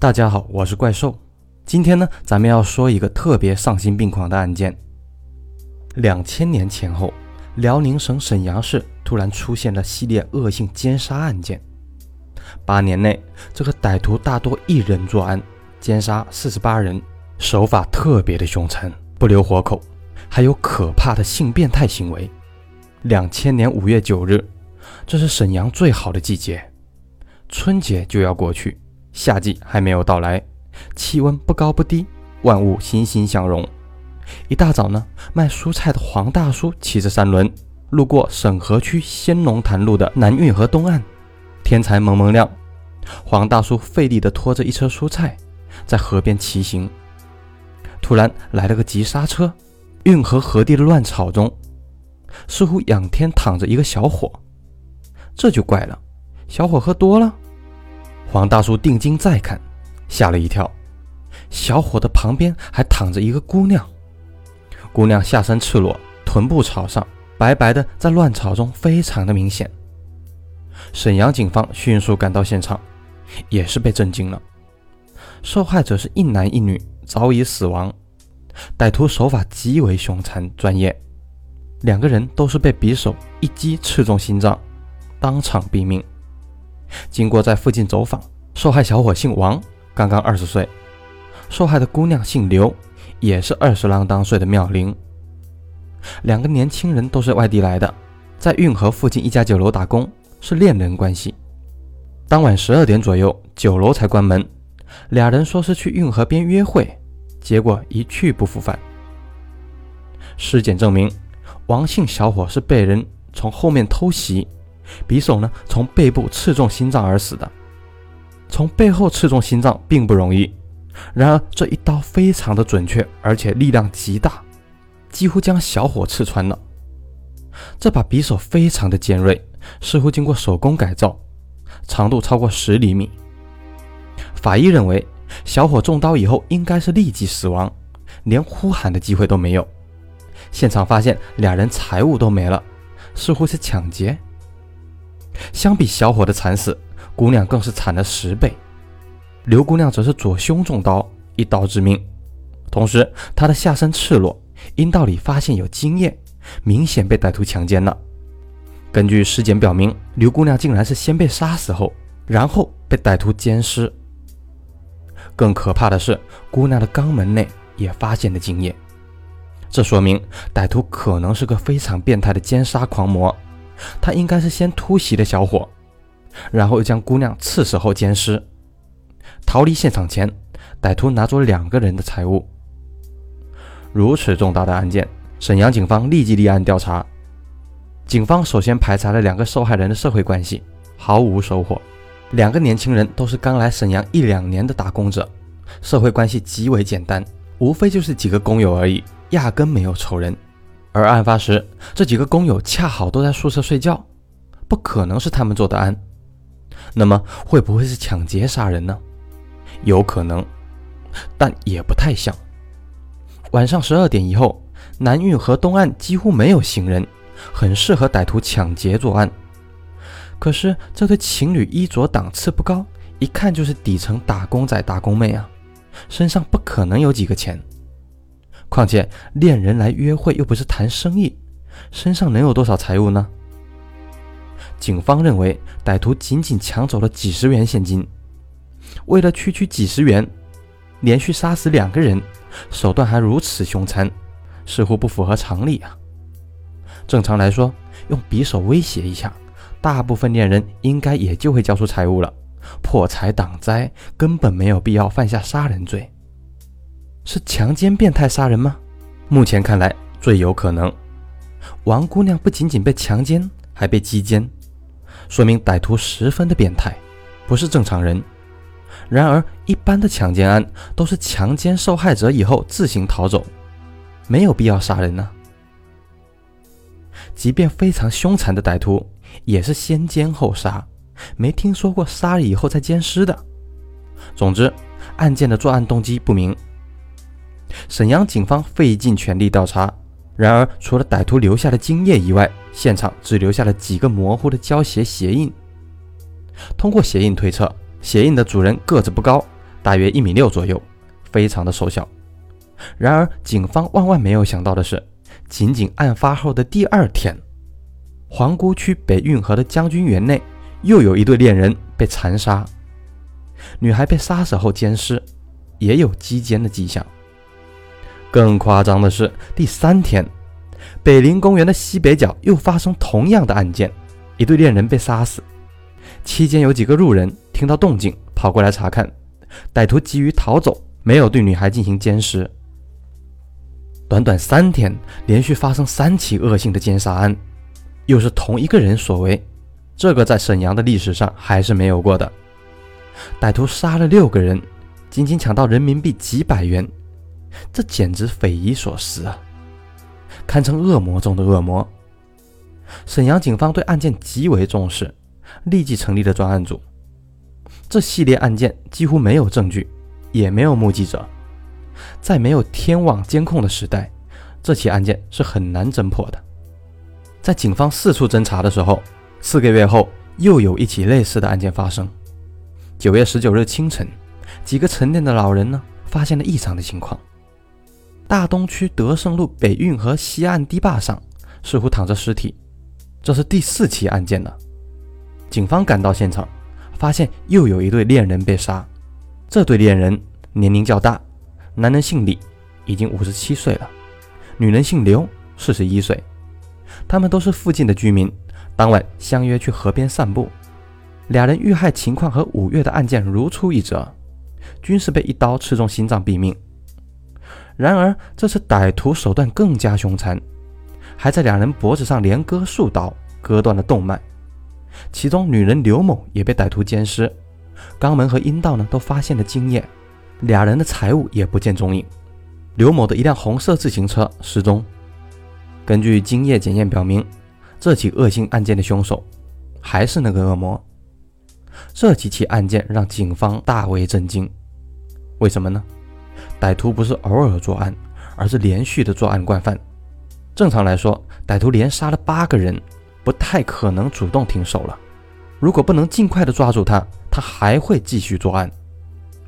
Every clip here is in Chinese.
大家好，我是怪兽。今天呢，咱们要说一个特别丧心病狂的案件。两千年前后，辽宁省沈阳市突然出现了系列恶性奸杀案件。八年内，这个歹徒大多一人作案，奸杀四十八人，手法特别的凶残，不留活口，还有可怕的性变态行为。两千年五月九日，这是沈阳最好的季节，春节就要过去。夏季还没有到来，气温不高不低，万物欣欣向荣。一大早呢，卖蔬菜的黄大叔骑着三轮路过沈河区仙农潭路的南运河东岸，天才蒙蒙亮，黄大叔费力地拖着一车蔬菜在河边骑行。突然来了个急刹车，运河河堤的乱草中，似乎仰天躺着一个小伙。这就怪了，小伙喝多了。黄大叔定睛再看，吓了一跳。小伙的旁边还躺着一个姑娘，姑娘下身赤裸，臀部朝上，白白的在乱草中非常的明显。沈阳警方迅速赶到现场，也是被震惊了。受害者是一男一女，早已死亡。歹徒手法极为凶残专业，两个人都是被匕首一击刺中心脏，当场毙命。经过在附近走访，受害小伙姓王，刚刚二十岁；受害的姑娘姓刘，也是二十郎当岁的妙龄。两个年轻人都是外地来的，在运河附近一家酒楼打工，是恋人关系。当晚十二点左右，酒楼才关门，俩人说是去运河边约会，结果一去不复返。尸检证明，王姓小伙是被人从后面偷袭。匕首呢，从背部刺中心脏而死的。从背后刺中心脏并不容易，然而这一刀非常的准确，而且力量极大，几乎将小伙刺穿了。这把匕首非常的尖锐，似乎经过手工改造，长度超过十厘米。法医认为，小伙中刀以后应该是立即死亡，连呼喊的机会都没有。现场发现俩人财物都没了，似乎是抢劫。相比小伙的惨死，姑娘更是惨了十倍。刘姑娘则是左胸中刀，一刀致命。同时，她的下身赤裸，阴道里发现有精液，明显被歹徒强奸了。根据尸检表明，刘姑娘竟然是先被杀死后，然后被歹徒奸尸。更可怕的是，姑娘的肛门内也发现了精液，这说明歹徒可能是个非常变态的奸杀狂魔。他应该是先突袭的小伙，然后将姑娘刺死后奸尸。逃离现场前，歹徒拿走两个人的财物。如此重大的案件，沈阳警方立即立案调查。警方首先排查了两个受害人的社会关系，毫无收获。两个年轻人都是刚来沈阳一两年的打工者，社会关系极为简单，无非就是几个工友而已，压根没有仇人。而案发时，这几个工友恰好都在宿舍睡觉，不可能是他们做的案。那么，会不会是抢劫杀人呢？有可能，但也不太像。晚上十二点以后，南运河东岸几乎没有行人，很适合歹徒抢劫作案。可是，这对情侣衣着档次不高，一看就是底层打工仔、打工妹啊，身上不可能有几个钱。况且恋人来约会又不是谈生意，身上能有多少财物呢？警方认为歹徒仅仅抢走了几十元现金，为了区区几十元，连续杀死两个人，手段还如此凶残，似乎不符合常理啊！正常来说，用匕首威胁一下，大部分恋人应该也就会交出财物了，破财挡灾，根本没有必要犯下杀人罪。是强奸变态杀人吗？目前看来最有可能。王姑娘不仅仅被强奸，还被击奸，说明歹徒十分的变态，不是正常人。然而，一般的强奸案都是强奸受害者以后自行逃走，没有必要杀人呢。即便非常凶残的歹徒，也是先奸后杀，没听说过杀了以后再奸尸的。总之，案件的作案动机不明。沈阳警方费尽全力调查，然而除了歹徒留下的精液以外，现场只留下了几个模糊的胶鞋鞋印。通过鞋印推测，鞋印的主人个子不高，大约一米六左右，非常的瘦小。然而，警方万万没有想到的是，仅仅案发后的第二天，皇姑区北运河的将军园内又有一对恋人被残杀。女孩被杀死后奸尸，也有击奸的迹象。更夸张的是，第三天，北陵公园的西北角又发生同样的案件，一对恋人被杀死。期间有几个路人听到动静，跑过来查看，歹徒急于逃走，没有对女孩进行奸尸。短短三天，连续发生三起恶性的奸杀案，又是同一个人所为，这个在沈阳的历史上还是没有过的。歹徒杀了六个人，仅仅抢到人民币几百元，这简直匪夷所思啊！堪称恶魔中的恶魔。沈阳警方对案件极为重视，立即成立了专案组。这系列案件几乎没有证据，也没有目击者。在没有天网监控的时代，这起案件是很难侦破的。在警方四处侦查的时候，四个月后又有一起类似的案件发生。九月十九日清晨，几个成年的老人呢发现了异常的情况。大东区德胜路北运河西岸堤坝上似乎躺着尸体，这是第四起案件了。警方赶到现场，发现又有一对恋人被杀。这对恋人年龄较大。男人姓李，已经五十七岁了；女人姓刘，四十一岁。他们都是附近的居民，当晚相约去河边散步。俩人遇害情况和五月的案件如出一辙，均是被一刀刺中心脏毙命。然而这次歹徒手段更加凶残，还在两人脖子上连割数刀，割断了动脉。其中女人刘某也被歹徒奸尸，肛门和阴道呢都发现了精液。俩人的财物也不见踪影，刘某的一辆红色自行车失踪。根据精液检验表明，这起恶性案件的凶手还是那个恶魔。这几起案件让警方大为震惊。为什么呢？歹徒不是偶尔作案，而是连续的作案惯犯。正常来说，歹徒连杀了八个人，不太可能主动停手了。如果不能尽快的抓住他，他还会继续作案。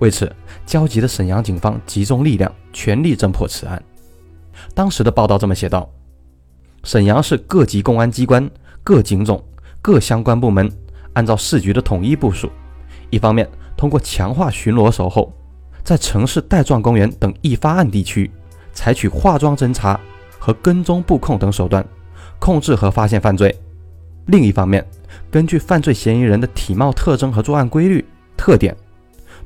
为此，焦急的沈阳警方集中力量，全力侦破此案。当时的报道这么写道：沈阳市各级公安机关、各警种、各相关部门，按照市局的统一部署，一方面通过强化巡逻守候，在城市带状公园等易发案地区，采取化妆侦查和跟踪布控等手段，控制和发现犯罪；另一方面，根据犯罪嫌疑人的体貌特征和作案规律特点。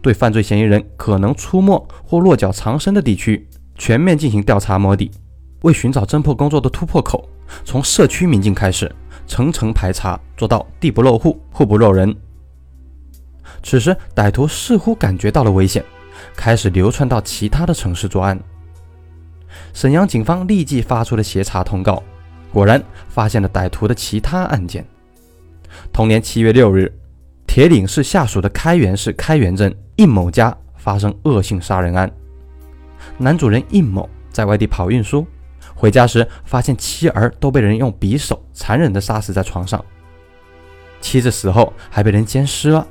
对犯罪嫌疑人可能出没或落脚藏身的地区全面进行调查摸底，为寻找侦破工作的突破口，从社区民警开始层层排查，做到地不漏户、户不漏人。此时，歹徒似乎感觉到了危险，开始流窜到其他的城市作案。沈阳警方立即发出了协查通告，果然发现了歹徒的其他案件。同年七月六日。铁岭市下属的开原市开原镇应某家发生恶性杀人案，男主人应某在外地跑运输，回家时发现妻儿都被人用匕首残忍地杀死在床上，妻子死后还被人奸尸了，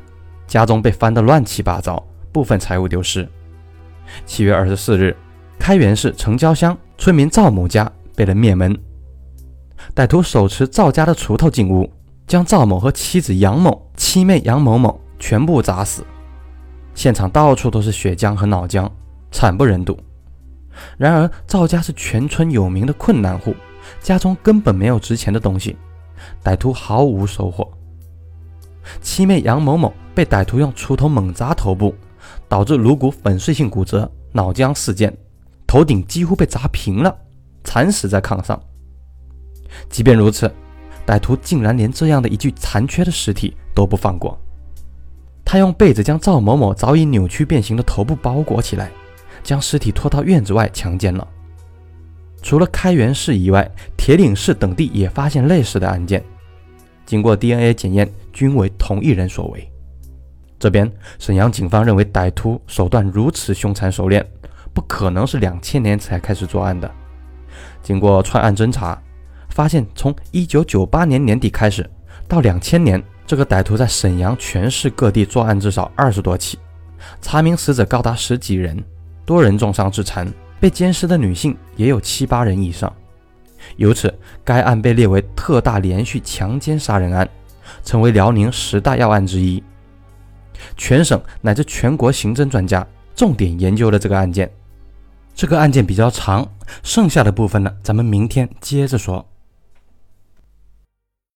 家中被翻得乱七八糟，部分财物丢失。七月二十四日，开元市城郊乡村民赵某家被人灭门，歹徒手持赵家的锄头进屋。将赵某和妻子杨某、妻妹杨某某全部砸死，现场到处都是血浆和脑浆，惨不忍睹。然而赵家是全村有名的困难户，家中根本没有值钱的东西，歹徒毫无收获。妻妹杨某某被歹徒用锄头猛砸头部，导致颅骨粉碎性骨折、脑浆四溅，头顶几乎被砸平了，惨死在炕上。即便如此。歹徒竟然连这样的一具残缺的尸体都不放过，他用被子将赵某某早已扭曲变形的头部包裹起来，将尸体拖到院子外强奸了。除了开元市以外，铁岭市等地也发现类似的案件，经过 DNA 检验，均为同一人所为。这边沈阳警方认为歹徒手段如此凶残熟练，不可能是两千年才开始作案的。经过串案侦查。发现从一九九八年年底开始到两千年，这个歹徒在沈阳全市各地作案至少二十多起，查明死者高达十几人，多人重伤致残，被奸尸的女性也有七八人以上。由此，该案被列为特大连续强奸杀人案，成为辽宁十大要案之一。全省乃至全国刑侦专家重点研究了这个案件。这个案件比较长，剩下的部分呢，咱们明天接着说。